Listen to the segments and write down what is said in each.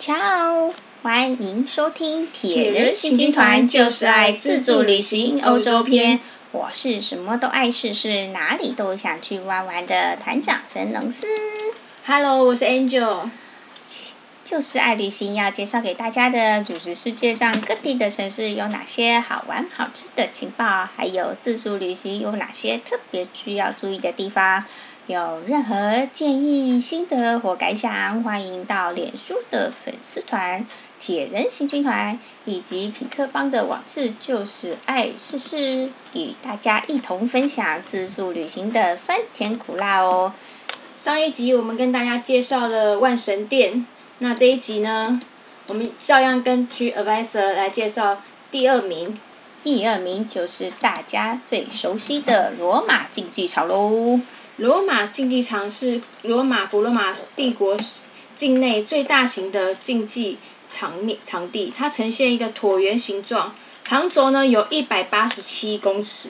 Ciao，欢迎收听《铁人行军团就是爱自助旅行欧洲篇》。我是什么都爱试试，哪里都想去玩玩的团长神农司。Hello，我是 Angel。就是爱旅行，要介绍给大家的就是世界上各地的城市有哪些好玩好吃的情报，还有自助旅行有哪些特别需要注意的地方。有任何建议、心得或感想，欢迎到脸书的粉丝团“铁人行军团”以及匹克邦的往事“就是爱试试”，与大家一同分享自助旅行的酸甜苦辣哦。上一集我们跟大家介绍了万神殿。那这一集呢，我们照样根据 Advisor 来介绍第二名。第二名就是大家最熟悉的罗马竞技场喽。罗马竞技场是罗马古罗马帝国境内最大型的竞技场面场地，它呈现一个椭圆形状，长轴呢有一百八十七公尺，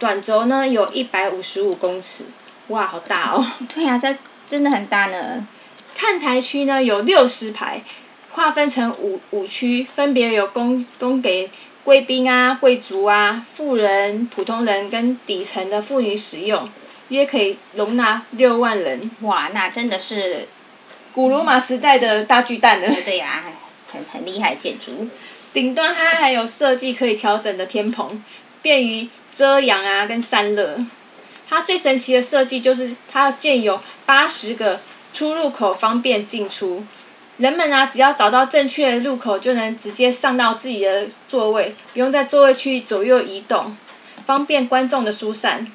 短轴呢有一百五十五公尺。哇，好大哦！对呀、啊，这真的很大呢。看台区呢有六十排，划分成五五区，分别有供供给贵宾啊、贵族啊、富人、普通人跟底层的妇女使用，约可以容纳六万人。哇，那真的是古罗马时代的大巨蛋了。对呀、啊，很很厉害建筑。顶端它还有设计可以调整的天棚，便于遮阳啊跟散热。它最神奇的设计就是它建有八十个。出入口方便进出，人们啊，只要找到正确的入口，就能直接上到自己的座位，不用在座位区左右移动，方便观众的疏散。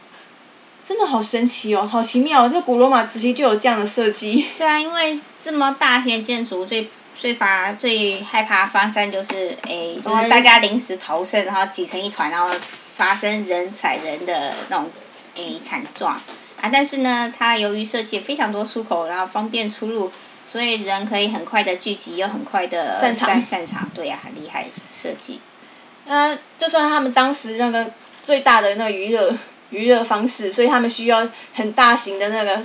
真的好神奇哦，好奇妙哦！这古罗马时期就有这样的设计。对啊，因为这么大型的建筑，最最发最害怕发生就是，诶，就是大家临时逃生，然后挤成一团，然后发生人踩人的那种诶惨状。啊，但是呢，它由于设计非常多出口，然后方便出入，所以人可以很快的聚集，又很快的散场。散场，对呀、啊，很厉害设计。呃，就算他们当时那个最大的那个娱乐娱乐方式，所以他们需要很大型的那个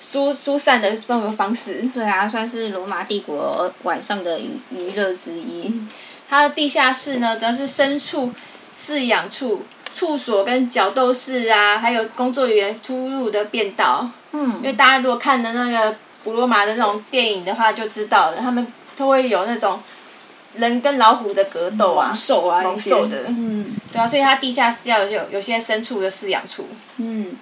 疏疏散的那个方式。对啊，算是罗马帝国晚上的娱娱乐之一。它的地下室呢，则是牲畜饲养处。处所跟角斗士啊，还有工作人员出入的便道。嗯。因为大家如果看的那个古罗马的那种电影的话，就知道了，他们都会有那种人跟老虎的格斗啊。猛兽啊，猛兽的。嗯。对啊，所以它地下室要有有些牲畜的饲养处。嗯。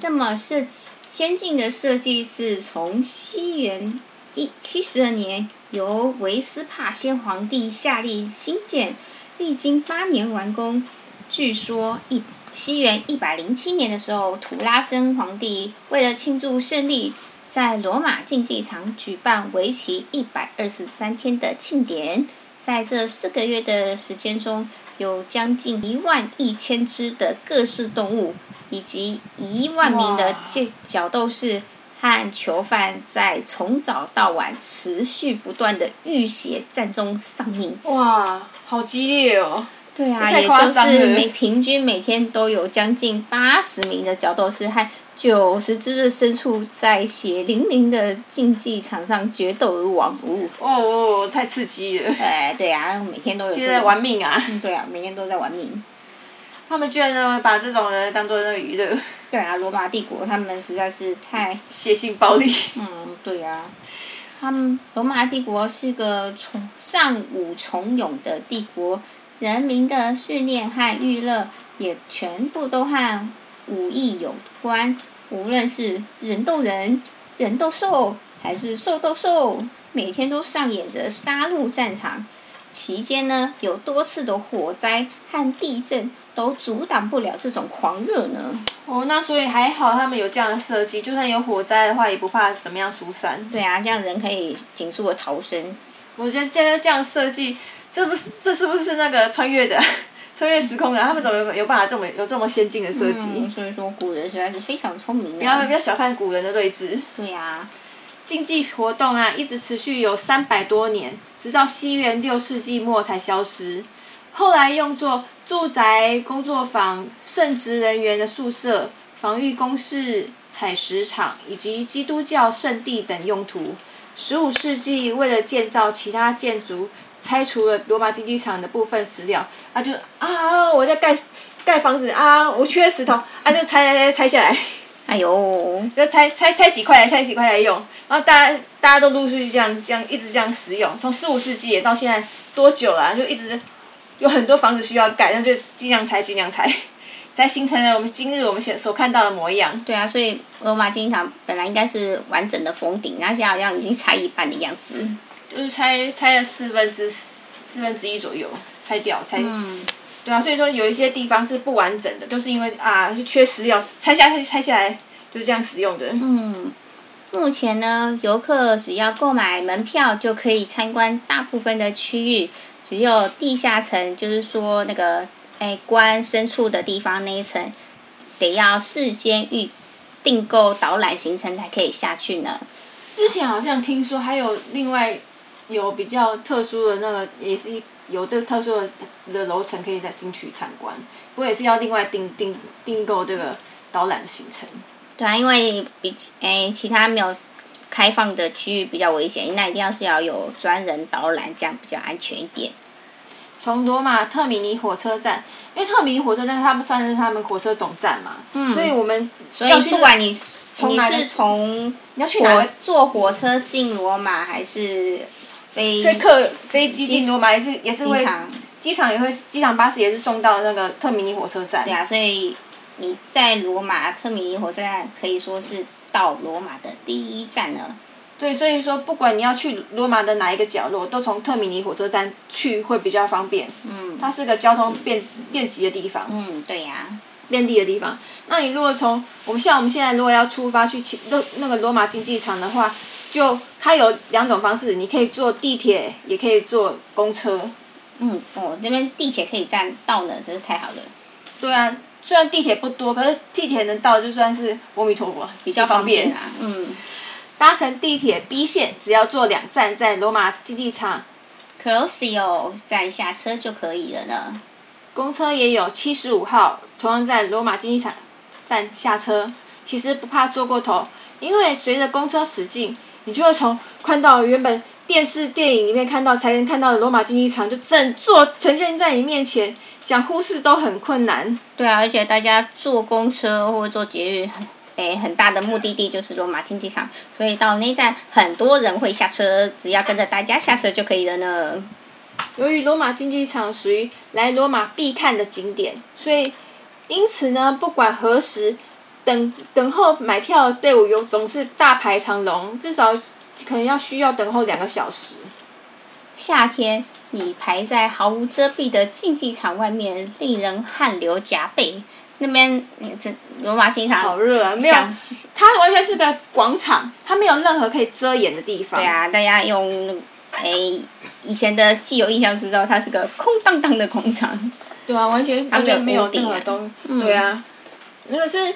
这么设先进的设计是从西元一七十二年由维斯帕先皇帝下令兴建，历经八年完工。据说一西元一百零七年的时候，图拉真皇帝为了庆祝胜利，在罗马竞技场举办为期一百二十三天的庆典。在这四个月的时间中，有将近一万一千只的各式动物，以及一万名的角斗士和囚犯，在从早到晚持续不断的浴血战中丧命。哇，好激烈哦！对啊，也就是每平均每天都有将近八十名的角斗士和九十只的牲畜在血淋淋的竞技场上决斗而亡。哦哦，太刺激了！哎，对啊，每天都有。就在玩命啊！对啊，每天都在玩命。他们居然呢把这种人当做那个娱乐。对啊，罗马帝国他们实在是太血腥暴力。嗯，对啊。他们罗马帝国是个崇尚武崇勇的帝国。人民的训练和娱乐也全部都和武艺有关，无论是人斗人、人斗兽，还是兽斗兽，每天都上演着杀戮战场。期间呢，有多次的火灾和地震都阻挡不了这种狂热呢。哦，那所以还好他们有这样的设计，就算有火灾的话，也不怕怎么样疏散。对啊，这样人可以迅速的逃生。我觉得现在这样设计。这不是这是不是那个穿越的，穿越时空的？他们怎么有有办法这么有这么先进的设计？嗯，所以说古人实在是非常聪明的。不要不要小看古人的睿智。对呀、啊。竞技活动啊，一直持续有三百多年，直到西元六世纪末才消失。后来用作住宅、工作坊、圣职人员的宿舍、防御工事、采石场以及基督教圣地等用途。十五世纪为了建造其他建筑，拆除了罗马竞技场的部分石料，啊就啊我在盖盖房子啊，我缺石头，啊就拆拆拆拆下来。哎呦，就拆拆拆几块来拆几块来用，然后大家大家都陆续这样这样一直这样使用，从十五世纪到现在多久了啊？就一直有很多房子需要盖，那就尽量拆尽量拆，才形成了我们今日我们现所看到的模样。对啊，所以罗马竞技场本来应该是完整的封顶，然后现在好像已经拆一半的样子。就是拆拆了四分之四分之一左右，拆掉拆。嗯。对啊，所以说有一些地方是不完整的，都、就是因为啊，是缺石料，拆下拆拆下来，就是这样使用的。嗯，目前呢，游客只要购买门票就可以参观大部分的区域，只有地下层，就是说那个哎关深处的地方那一层，得要事先预订购导览行程才可以下去呢。之前好像听说还有另外有比较特殊的那个也是。有这个特殊的的楼层可以再进去参观，不过也是要另外订订订购这个导览的行程。对啊，因为比诶其他没有开放的区域比较危险，那一定要是要有专人导览，这样比较安全一点。从罗马特米尼火车站，因为特米尼火车站它不算是他们火车总站嘛，嗯、所以我们所以不管你从你是从你要去哪个坐火车进罗马还是？飞客飞机进罗马也是也是会，机场也会机场巴士也是送到那个特米尼火车站。对啊，所以你在罗马特米尼火车站可以说是到罗马的第一站了。对，所以说不管你要去罗马的哪一个角落，都从特米尼火车站去会比较方便。嗯。它是个交通便便捷的地方。嗯，对呀、啊。便利的地方。那你如果从我们像我们现在如果要出发去那那个罗马竞技场的话。就它有两种方式，你可以坐地铁，也可以坐公车。嗯，哦，那边地铁可以站到呢，真是太好了。对啊，虽然地铁不多，可是地铁能到就算是阿弥陀佛，比较方便啊。嗯。搭乘地铁 B 线，只要坐两站，在罗马竞技场 Colosseo 站下车就可以了呢。公车也有七十五号，同样在罗马竞技场站下车。其实不怕坐过头，因为随着公车驶进。你就会从看到原本电视电影里面看到才能看到的罗马竞技场，就整座呈现在你面前，想忽视都很困难。对啊，而且大家坐公车或者坐捷运，诶，很大的目的地就是罗马竞技场，所以到那站很多人会下车，只要跟着大家下车就可以了呢。由于罗马竞技场属于来罗马必看的景点，所以因此呢，不管何时。等等候买票的队伍有总是大排长龙，至少可能要需要等候两个小时。夏天你排在毫无遮蔽的竞技场外面，令人汗流浃背。那边这罗马竞技场好热啊！没有，它完全是个广场，它没有任何可以遮掩的地方。对啊，大家用诶、欸、以前的既有印象是知道它是个空荡荡的广场。对啊，完全完全没有任何东。嗯、对啊，那个是。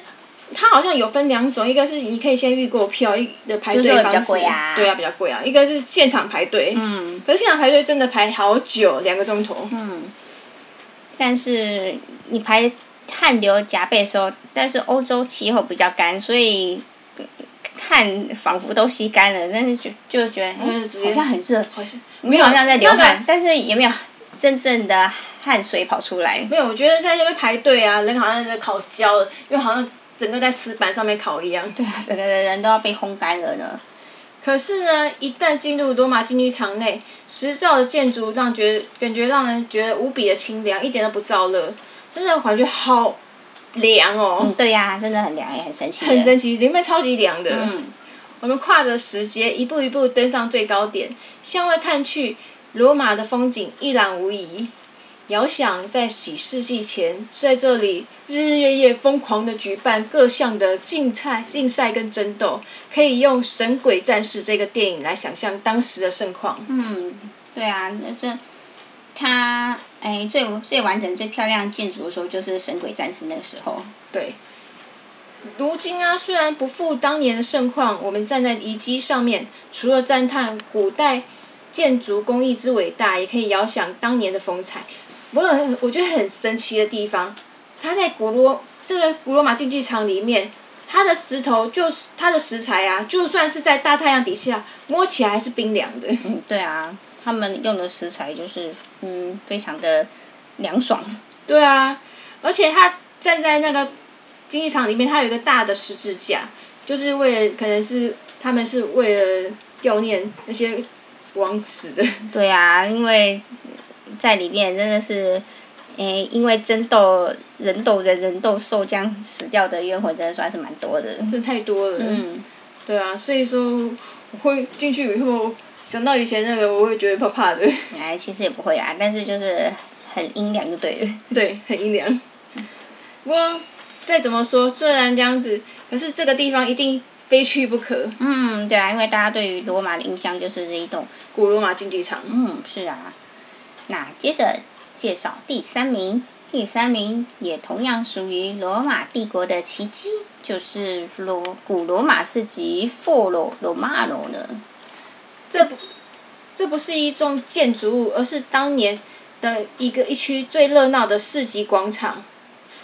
它好像有分两种，一个是你可以先预购票，一的排队方式，对啊，比较贵啊。一个是现场排队，嗯，可是现场排队真的排好久，两个钟头。嗯。但是你排汗流浃背的时候，但是欧洲气候比较干，所以汗仿佛都吸干了，但是就就觉得、嗯、好像很热，好像没有好像在流汗，但是也没有真正的汗水跑出来。没有，我觉得在这边排队啊，人好像在烤焦了，因为好像。整个在石板上面烤一样。对啊，整个人都要被烘干了呢。可是呢，一旦进入罗马竞技场内，石造的建筑让觉感觉让人觉得无比的清凉，一点都不燥热，真的感觉好凉哦。嗯，对呀、啊，真的很凉，也很神奇。很神奇，里面超级凉的。嗯。我们跨着石阶，一步一步登上最高点，向外看去，罗马的风景一览无遗。遥想在几世纪前，在这里日日夜夜疯狂的举办各项的竞赛、竞赛跟争斗，可以用《神鬼战士》这个电影来想象当时的盛况。嗯，对啊，那这，它哎最最完整、最漂亮建筑的时候，就是《神鬼战士》那个时候。对。如今啊，虽然不复当年的盛况，我们站在遗迹上面，除了赞叹古代建筑工艺之伟大，也可以遥想当年的风采。不是，我觉得很神奇的地方，它在古罗这个古罗马竞技场里面，它的石头就是它的石材啊，就算是在大太阳底下，摸起来还是冰凉的。嗯，对啊，他们用的石材就是嗯，非常的凉爽。对啊，而且他站在那个竞技场里面，他有一个大的十字架，就是为了可能是他们是为了悼念那些枉死的。对啊，因为在里面真的是。诶，因为争斗人斗人，人斗兽这样死掉的冤魂真的算是蛮多的。这太多了。嗯。对啊，所以说我会进去以后想到以前那个，我会觉得怕怕的。哎，其实也不会啊，但是就是很阴凉就对了。对，很阴凉。不过再怎么说，虽然这样子，可是这个地方一定非去不可。嗯，对啊，因为大家对于罗马的印象就是这一栋古罗马竞技场。嗯，是啊。那接着。介绍第三名，第三名也同样属于罗马帝国的奇迹，就是罗古罗马市集 Foro Romano 呢。这不，这不是一种建筑物，而是当年的一个一区最热闹的市集广场。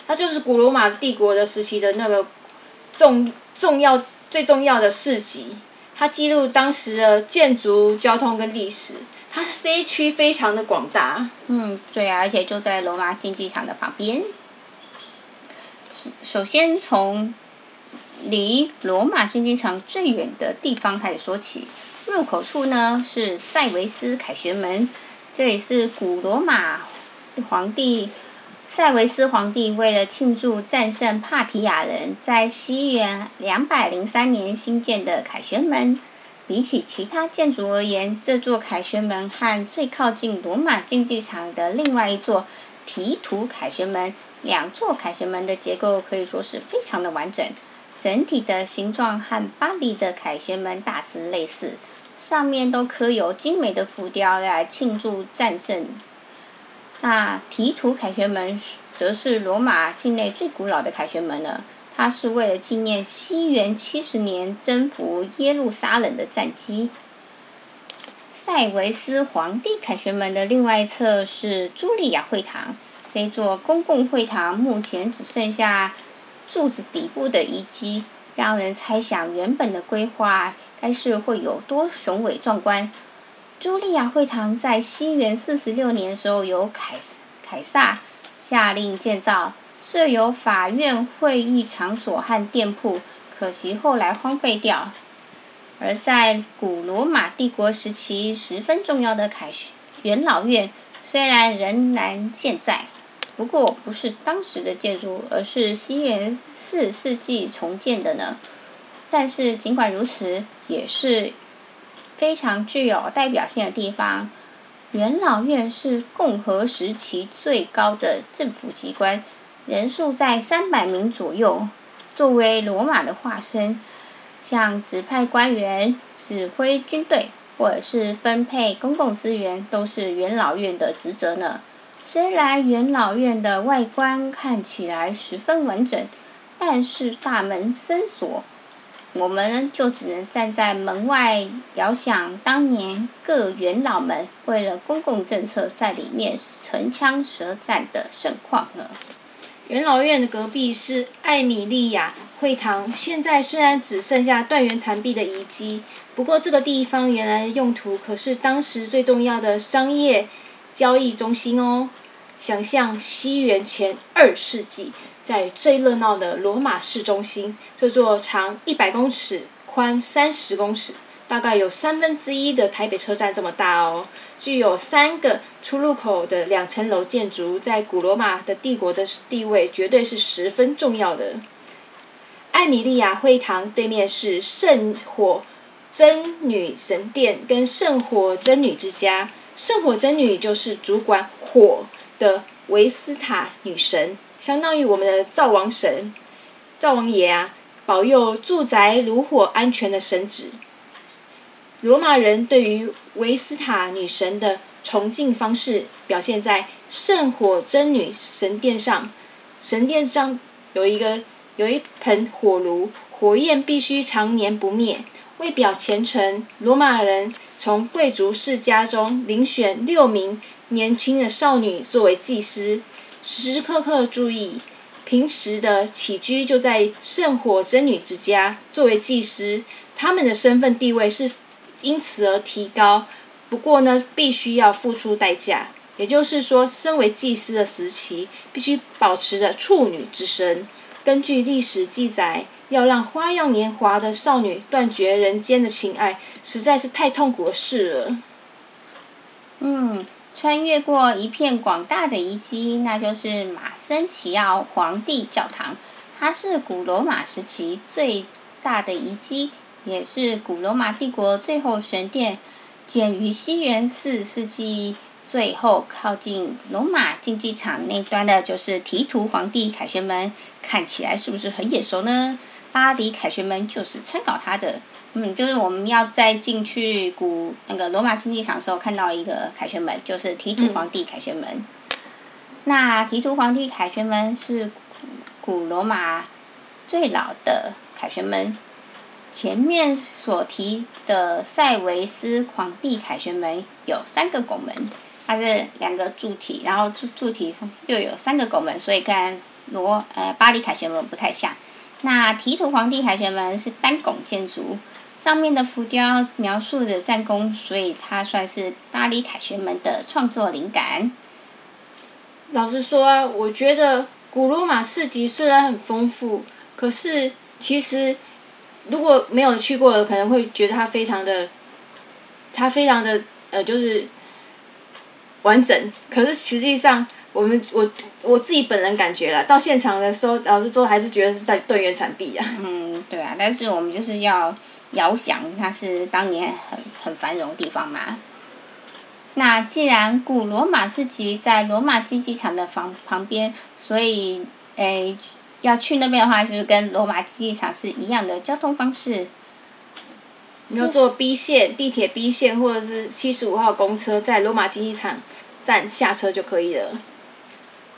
它就是古罗马帝国的时期的那个重重要最重要的市集，它记录当时的建筑、交通跟历史。它 C 区非常的广大。嗯，对啊，而且就在罗马竞技场的旁边。首先从离罗马竞技场最远的地方开始说起，入口处呢是塞维斯凯旋门，这里是古罗马皇帝塞维斯皇帝为了庆祝战胜帕提亚人，在西元两百零三年新建的凯旋门。比起其他建筑而言，这座凯旋门和最靠近罗马竞技场的另外一座提图凯旋门，两座凯旋门的结构可以说是非常的完整，整体的形状和巴黎的凯旋门大致类似，上面都刻有精美的浮雕来庆祝战胜。那提图凯旋门则是罗马境内最古老的凯旋门了。它是为了纪念西元七十年征服耶路撒冷的战绩。塞维斯皇帝凯旋门的另外一侧是茱莉亚会堂，这座公共会堂目前只剩下柱子底部的遗迹，让人猜想原本的规划该是会有多雄伟壮观。茱莉亚会堂在西元四十六年时候由凯凯撒下令建造。设有法院、会议场所和店铺，可惜后来荒废掉。而在古罗马帝国时期十分重要的凯元老院，虽然仍然健在，不过不是当时的建筑，而是西元四世纪重建的呢。但是尽管如此，也是非常具有代表性的地方。元老院是共和时期最高的政府机关。人数在三百名左右，作为罗马的化身，像指派官员、指挥军队或者是分配公共资源，都是元老院的职责呢。虽然元老院的外观看起来十分完整，但是大门深锁，我们就只能站在门外遥想当年各元老们为了公共政策在里面唇枪舌战的盛况呢。元老院的隔壁是艾米利亚会堂，现在虽然只剩下断垣残壁的遗迹，不过这个地方原来的用途可是当时最重要的商业交易中心哦。想象西元前二世纪，在最热闹的罗马市中心，这座长一百公尺、宽三十公尺。大概有三分之一的台北车站这么大哦，具有三个出入口的两层楼建筑，在古罗马的帝国的地位绝对是十分重要的。艾米利亚会堂对面是圣火真女神殿跟圣火真女之家，圣火真女就是主管火的维斯塔女神，相当于我们的灶王神、灶王爷啊，保佑住宅炉火安全的神祇。罗马人对于维斯塔女神的崇敬方式表现在圣火真女神殿上，神殿上有一个有一盆火炉，火焰必须常年不灭。为表虔诚，罗马人从贵族世家中遴选六名年轻的少女作为祭司，时时刻刻注意平时的起居就在圣火真女之家作为祭司，他们的身份地位是因此而提高。不过呢，必须要付出代价，也就是说，身为祭司的时期必须保持着处女之身。根据历史记载，要让花样年华的少女断绝人间的情爱，实在是太痛苦的事了。嗯。穿越过一片广大的遗迹，那就是马森齐奥皇帝教堂。它是古罗马时期最大的遗迹，也是古罗马帝国最后神殿，建于西元四世纪。最后靠近罗马竞技场那端的，就是提图皇帝凯旋门。看起来是不是很眼熟呢？巴黎凯旋门就是参考它的。嗯，就是我们要再进去古那个罗马竞技场的时候，看到一个凯旋门，就是提图皇帝凯旋门。那提图皇帝凯旋门是古罗马最老的凯旋门。前面所提的塞维斯皇帝凯旋门有三个拱门，它是两个柱体，然后柱柱体上又有三个拱门，所以跟罗呃巴黎凯旋门不太像。那提图皇帝凯旋门是单拱建筑。上面的浮雕描述着战功，所以它算是巴黎凯旋门的创作灵感。老实说，我觉得古罗马市集虽然很丰富，可是其实如果没有去过，可能会觉得它非常的，它非常的呃，就是完整。可是实际上，我们我我自己本人感觉啦，到现场的时候，老实说还是觉得是在断垣残壁啊。嗯，对啊，但是我们就是要。遥想它是当年很很繁荣的地方嘛。那既然古罗马市集在罗马竞技场的房旁边，所以诶、要去那边的话，就是跟罗马竞技场是一样的交通方式。你要坐 B 线地铁 B 线或者是七十五号公车，在罗马竞技场站下车就可以了。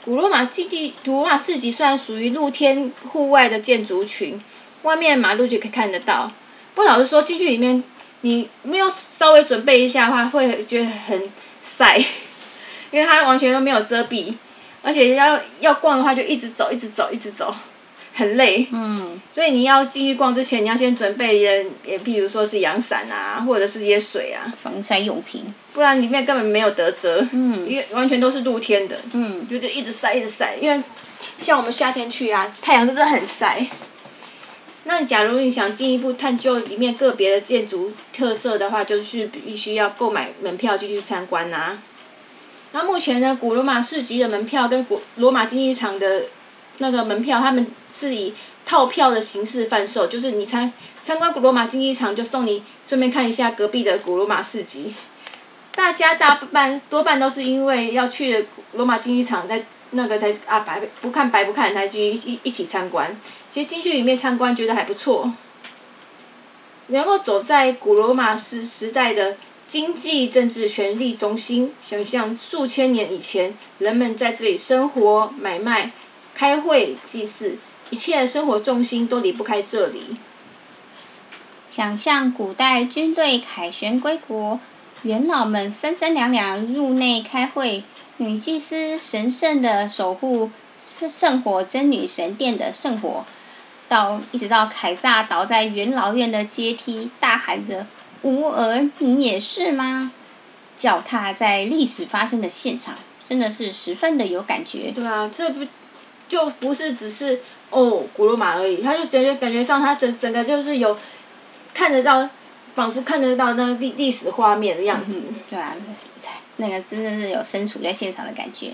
古罗马竞技古罗马市集虽然属于露天户外的建筑群，外面马路就可以看得到。不老实说，进去里面，你没有稍微准备一下的话，会觉得很晒，因为它完全都没有遮蔽，而且要要逛的话，就一直走，一直走，一直走，很累。嗯。所以你要进去逛之前，你要先准备一也，譬如说是阳伞啊，或者是一些水啊，防晒用品。不然里面根本没有得遮。嗯。因为完全都是露天的。嗯。就就一直晒，一直晒，因为像我们夏天去啊，太阳真的很晒。那假如你想进一步探究里面个别的建筑特色的话，就是必须要购买门票进去参观呐、啊。那目前呢，古罗马市集的门票跟古罗马竞技场的那个门票，他们是以套票的形式贩售，就是你参参观古罗马竞技场就送你顺便看一下隔壁的古罗马市集。大家大半多半都是因为要去罗马竞技场，在那个才啊白不看白不看才去一一起参观。其实进去里面参观，觉得还不错。能够走在古罗马时时代的经济政治权力中心，想象数千年以前，人们在这里生活、买卖、开会、祭祀，一切生活重心都离不开这里。想象古代军队凯旋归国，元老们三三两两入内开会，女祭司神圣的守护圣圣火真女神殿的圣火。到一直到凯撒倒在元老院的阶梯，大喊着：“吾儿，你也是吗？”脚踏在历史发生的现场，真的是十分的有感觉。对啊，这不就不是只是哦古罗马而已，他就觉得感觉上他整整个就是有看得到，仿佛看得到那历历史画面的样子。对啊，那个真的是有身处在现场的感觉。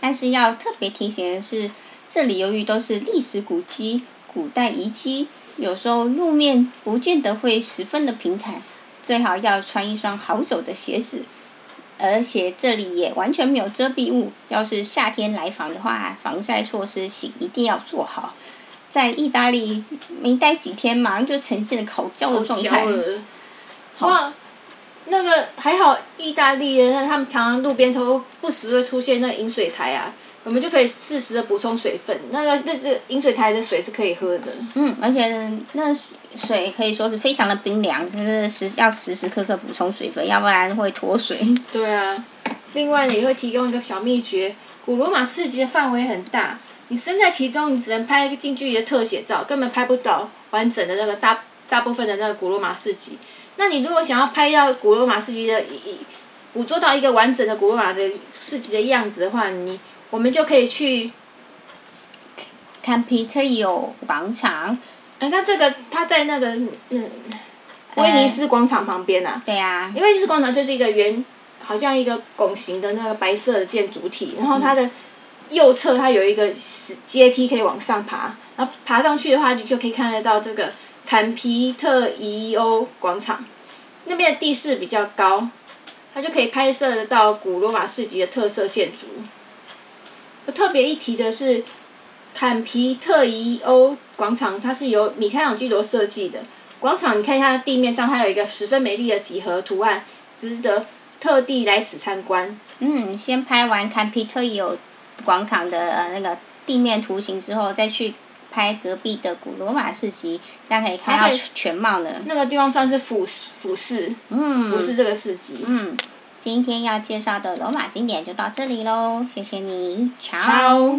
但是要特别提醒的是，这里由于都是历史古迹。古代遗迹有时候路面不见得会十分的平坦，最好要穿一双好走的鞋子。而且这里也完全没有遮蔽物，要是夏天来访的话，防晒措施请一定要做好。在意大利没待几天，马上就呈现了烤焦的状态。哇，那个还好，意大利人他们常常路边都不时会出现那饮水台啊。我们就可以适时的补充水分，那个那是饮水台的水是可以喝的。嗯，而且那水可以说是非常的冰凉，就是时要时时刻刻补充水分，要不然会脱水。对啊，另外也会提供一个小秘诀：古罗马市集的范围很大，你身在其中，你只能拍一个近距离的特写照，根本拍不到完整的那个大大部分的那个古罗马市集。那你如果想要拍到古罗马市集的一，捕捉到一个完整的古罗马的市集的样子的话，你我们就可以去。Campitelio 广场，嗯，它这个它在那个嗯，威尼斯广场旁边啊。对呀。因为威尼斯广场就是一个圆，好像一个拱形的那个白色的建筑体，然后它的右侧它有一个阶梯可以往上爬，然后爬上去的话，你就可以看得到这个坎皮特伊欧广场，那边的地势比较高，它就可以拍摄得到古罗马市集的特色建筑。我特别一提的是。坎皮特伊欧广场，它是由米开朗基罗设计的。广场，你看一下地面上，它有一个十分美丽的几何图案，值得特地来此参观。嗯，先拍完坎皮特伊欧广场的呃那个地面图形之后，再去拍隔壁的古罗马市集，这样可以看到全貌了。那个地方算是俯俯视，嗯，俯视这个市集。嗯，今天要介绍的罗马景点就到这里喽，谢谢你，瞧。